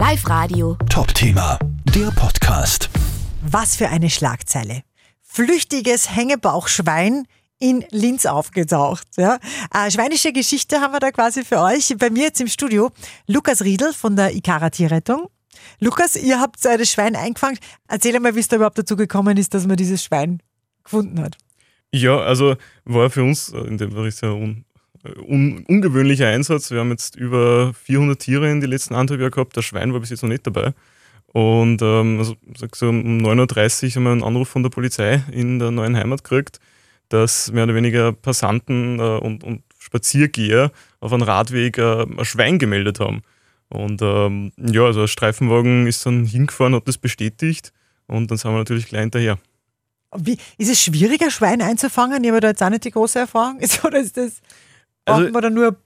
Live Radio. Top-Thema, der Podcast. Was für eine Schlagzeile. Flüchtiges Hängebauchschwein in Linz aufgetaucht. Ja. Eine schweinische Geschichte haben wir da quasi für euch. Bei mir jetzt im Studio Lukas Riedel von der Ikara Tierrettung. Lukas, ihr habt das Schwein eingefangen. Erzähl mal, wie es da überhaupt dazu gekommen ist, dass man dieses Schwein gefunden hat. Ja, also war für uns in dem Fall sehr un, un, ungewöhnlicher Einsatz. Wir haben jetzt über 400 Tiere in den letzten anderthalb Jahren gehabt. Das Schwein war bis jetzt noch nicht dabei. Und ähm, also, so, um 9.30 Uhr haben wir einen Anruf von der Polizei in der neuen Heimat gekriegt, dass mehr oder weniger Passanten äh, und, und Spaziergeher auf einem Radweg äh, ein Schwein gemeldet haben. Und ähm, ja, also ein Streifenwagen ist dann hingefahren, hat das bestätigt und dann sind wir natürlich gleich hinterher. Wie, ist es schwieriger, Schwein einzufangen? Ich habe da jetzt auch nicht die große Erfahrung. Ist, oder ist das, braucht Also- man da nur,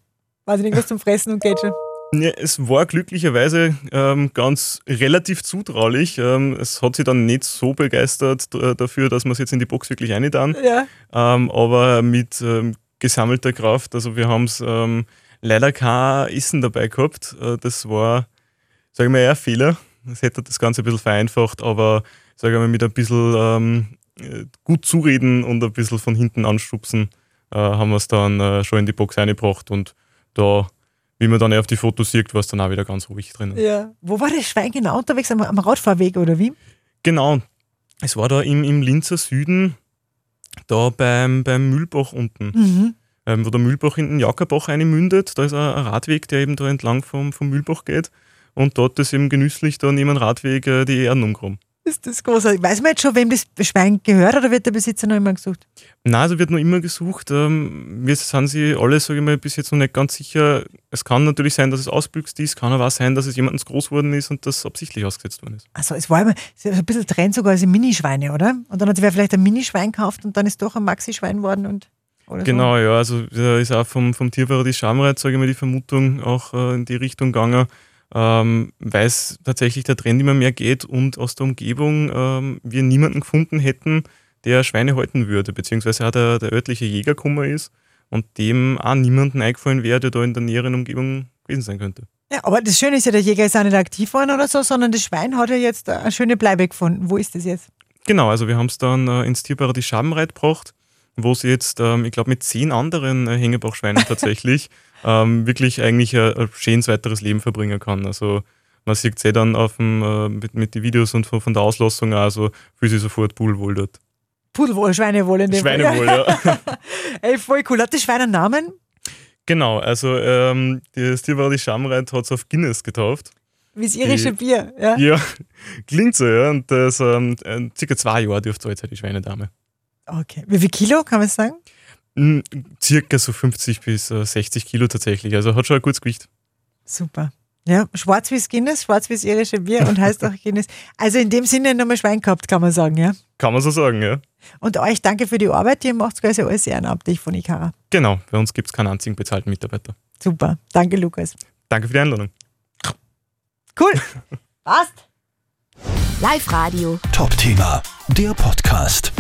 weiß ich nicht, was zum Fressen und schon? Ja, es war glücklicherweise ähm, ganz relativ zutraulich. Ähm, es hat sich dann nicht so begeistert d- dafür, dass wir es jetzt in die Box wirklich reintan. Ja. Ähm, aber mit ähm, gesammelter Kraft. Also wir haben es ähm, leider kein Essen dabei gehabt. Äh, das war, sage ich mal, eher ein Fehler. Das hätte das Ganze ein bisschen vereinfacht, aber sage ich mal, mit ein bisschen ähm, äh, gut zureden und ein bisschen von hinten anstupsen, äh, haben wir es dann äh, schon in die Box reingebracht und da, wie man dann auf die Fotos sieht, war es dann auch wieder ganz ruhig drin. ja. Wo war das Schwein genau unterwegs? Am, am Radfahrweg oder wie? Genau. Es war da im, im Linzer Süden, da beim, beim Mühlbach unten. Mhm. ähm, wo der Mühlbach in den Jackerbach einmündet. Da ist ein, ein Radweg, der eben da entlang vom, vom Mühlbach geht. Und dort ist eben genüsslich da neben dem Radweg äh, die Erden umgekommen. Ist das großartig. Weiß man jetzt schon, wem das Schwein gehört oder wird der Besitzer noch immer gesucht? Na, also wird noch immer gesucht. Ähm, wir sind sie alle, sage ich mal, bis jetzt noch nicht ganz sicher. Es kann natürlich sein, dass es ausbüchst ist, kann aber auch sein, dass es jemandens groß worden ist und das absichtlich ausgesetzt worden ist. Also es war immer es ein bisschen Trend sogar als Minischweine, oder? Und dann hat sich wer vielleicht ein Minischwein gekauft und dann ist doch ein Maxi-Schwein worden und oder Genau, ja, also da ist auch vom, vom Tierparadies Schamreit, sage ich mal, die Vermutung auch äh, in die Richtung gegangen, ähm, weil es tatsächlich der Trend immer mehr geht und aus der Umgebung ähm, wir niemanden gefunden hätten, der Schweine halten würde, beziehungsweise auch der, der örtliche Jäger gekommen ist und dem auch niemanden eingefallen wäre, der da in der näheren Umgebung gewesen sein könnte. Ja, aber das Schöne ist ja, der Jäger ist auch nicht aktiv worden oder so, sondern das Schwein hat ja jetzt eine schöne Bleibe gefunden. Wo ist das jetzt? Genau, also wir haben es dann äh, ins Tierparadies Schabenreit gebracht, wo es jetzt, ähm, ich glaube, mit zehn anderen äh, Hängebauchschweinen tatsächlich ähm, wirklich eigentlich ein, ein schönes weiteres Leben verbringen kann. Also man sieht es eh dann auf dem, äh, mit, mit den Videos und von, von der Auslassung auch, also fühlt sich sofort pudelwohl dort. Pudelwohl, Schweinewohl in dem. Schweinewohl, ja. Ey, voll cool. Hat das Schwein einen Namen? genau, also ähm, das Tierparadies Schabenreit hat es auf Guinness getauft. Wie das irische Die- Bier. Ja. Ja, klingt so, ja. Und das ähm, äh, circa zwei Jahre dürfte alt sein, die Schweinedame. Okay. Wie viel Kilo, kann man sagen? Mm, Circa so 50 bis äh, 60 Kilo tatsächlich. Also hat schon ein gutes Gewicht. Super. Ja, schwarz wie Guinness, schwarz wie das irische Bier und heißt auch Guinness. Also in dem Sinne nochmal Schwein gehabt, kann man sagen, ja. Kann man so sagen, ja. Und euch danke für die Arbeit, ihr macht quasi alles ehrenamtlich von Ikara. Genau, bei uns gibt es keinen einzigen bezahlten Mitarbeiter. Super. Danke, Lukas. Danke für die Einladung. Cool. Passt. Live Radio. Top-Thema, der Podcast.